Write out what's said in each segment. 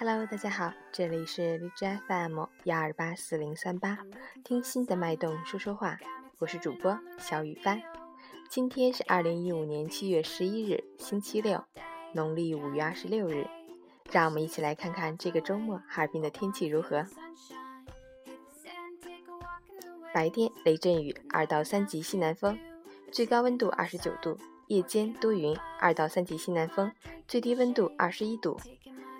Hello，大家好，这里是荔枝 FM 幺二八四零三八，听心的脉动说说话，我是主播小雨帆。今天是二零一五年七月十一日，星期六，农历五月二十六日。让我们一起来看看这个周末哈尔滨的天气如何。白天雷阵雨，二到三级西南风，最高温度二十九度；夜间多云，二到三级西南风，最低温度二十一度。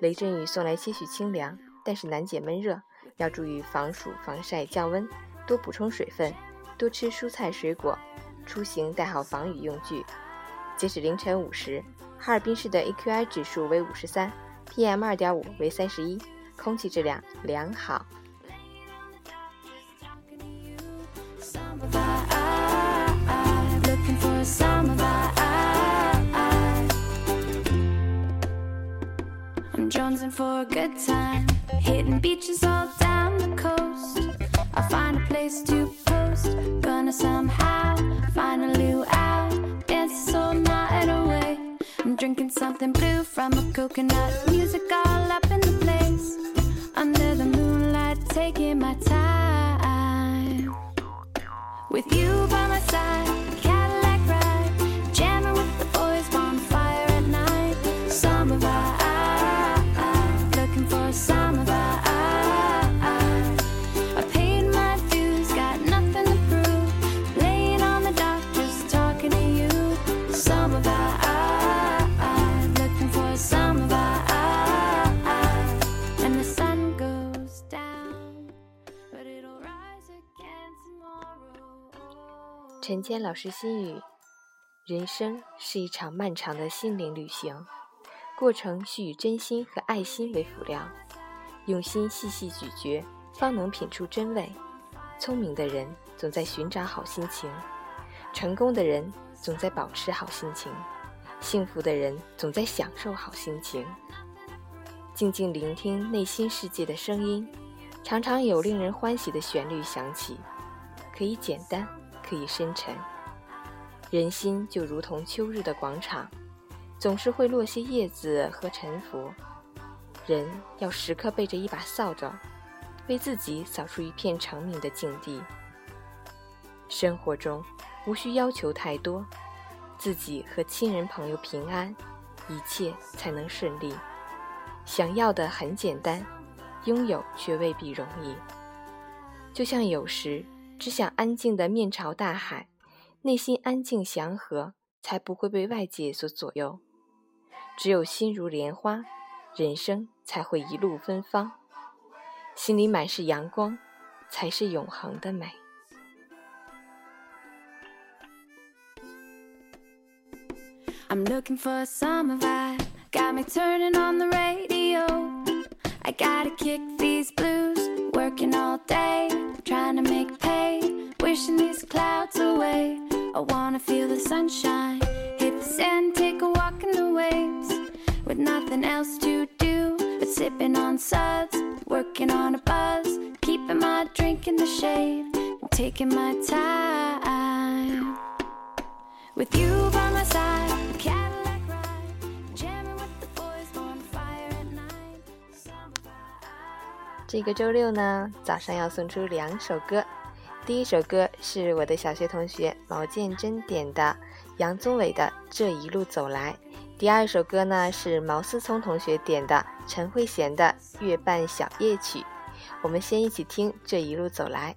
雷阵雨送来些许清凉，但是难解闷热，要注意防暑、防晒、降温，多补充水分，多吃蔬菜水果，出行带好防雨用具。截止凌晨五时，哈尔滨市的 AQI 指数为五十三，PM 二点五为三十一，空气质量良好。I'm jonesing for a good time. Hitting beaches all down the coast. I find a place to post. Gonna somehow find a new out. Dance all night away. I'm drinking something blue from a coconut. Music all up in the place. Under the moonlight, taking my time. With you by my side. 陈谦老师心语：人生是一场漫长的心灵旅行，过程需以真心和爱心为辅料，用心细细咀嚼，方能品出真味。聪明的人总在寻找好心情，成功的人总在保持好心情，幸福的人总在享受好心情。静静聆听内心世界的声音，常常有令人欢喜的旋律响起。可以简单。可以深沉，人心就如同秋日的广场，总是会落些叶子和沉浮。人要时刻背着一把扫帚，为自己扫出一片成名的境地。生活中无需要求太多，自己和亲人朋友平安，一切才能顺利。想要的很简单，拥有却未必容易。就像有时。只想安静的面朝大海内心安静祥和才不会被外界所左右只有心如莲花人生才会一路芬芳心里满是阳光才是永恒的美 i'm looking for a summer vibe got me turning on the radio i gotta kick these blues working all day trying to make pay wishing these clouds away. I wanna feel the sunshine, hit the sand, take a walk in the waves. With nothing else to do but sipping on suds, working on a buzz, keeping my drink in the shade, and taking my time. With you by my side, Cadillac ride, jamming with the boys, bonfire at night. 这个周六呢，早上要送出两首歌。 第一首歌是我的小学同学毛建真点的杨宗纬的《这一路走来》。第二首歌呢是毛思聪同学点的陈慧娴的《月半小夜曲》。我们先一起听《这一路走来》。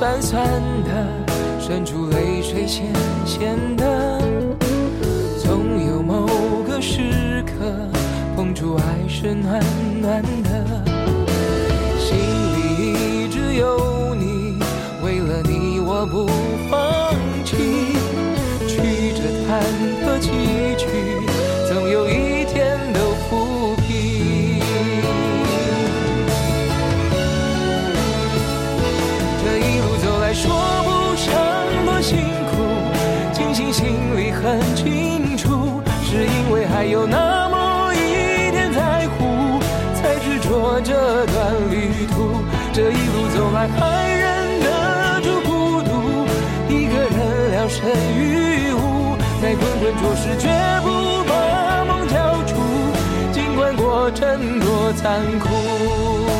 酸酸的，渗出泪水，咸咸的。很清楚，是因为还有那么一点在乎，才执着这段旅途。这一路走来，还忍得住孤独，一个人聊胜于无，在滚滚浊世，绝不把梦交出，尽管过程多残酷。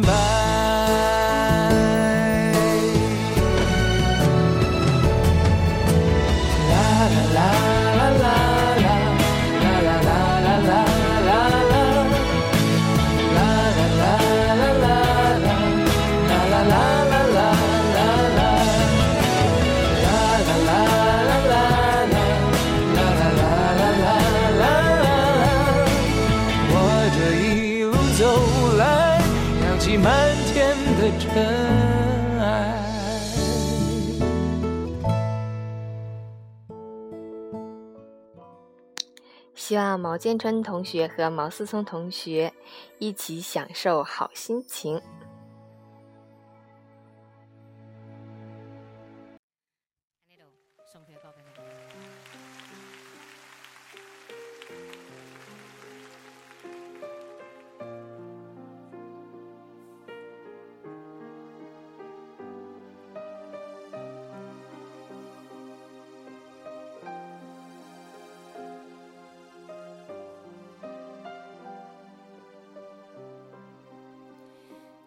啦啦。尘埃。希望毛建春同学和毛思聪同学一起享受好心情。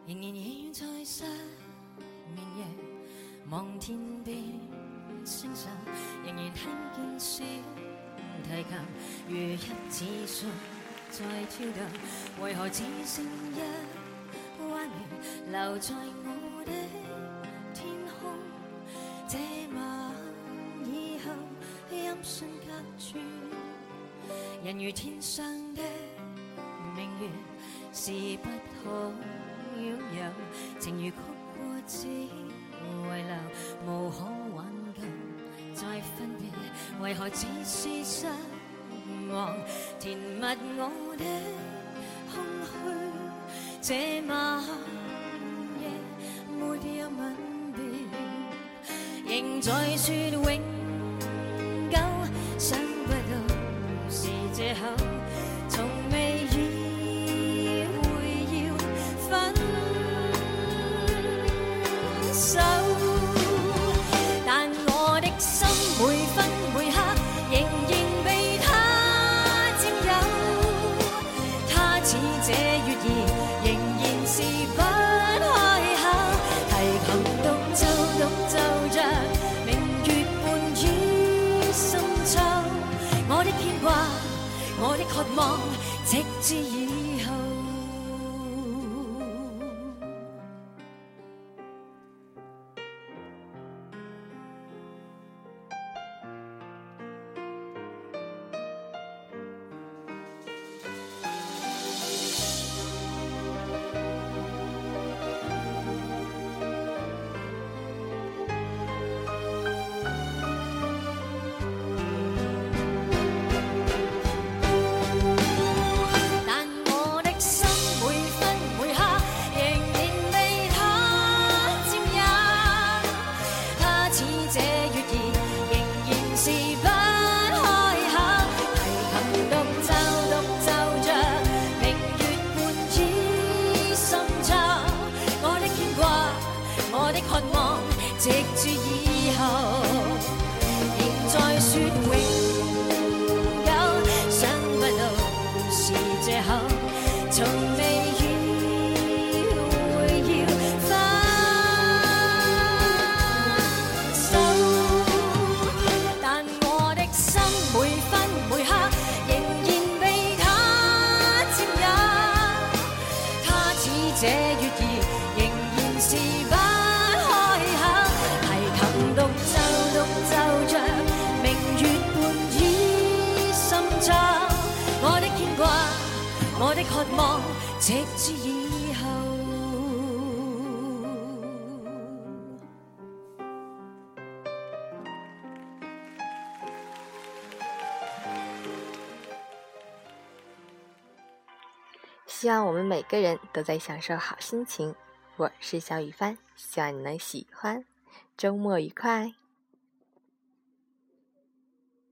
仍然倚在失眠夜，望天边星辰。仍然听见小提琴，如一指信在跳动。为何只剩一弯月留在我的天空？这晚以后，音讯隔绝，人如天上的明月，是不可。情如曲过只遗留，无可挽救再分别，为何只是失望？填密我的空虚，这晚夜没有吻别，仍在说永。知以后。直住以后。以后。希望我们每个人都在享受好心情。我是小雨帆，希望你能喜欢。周末愉快！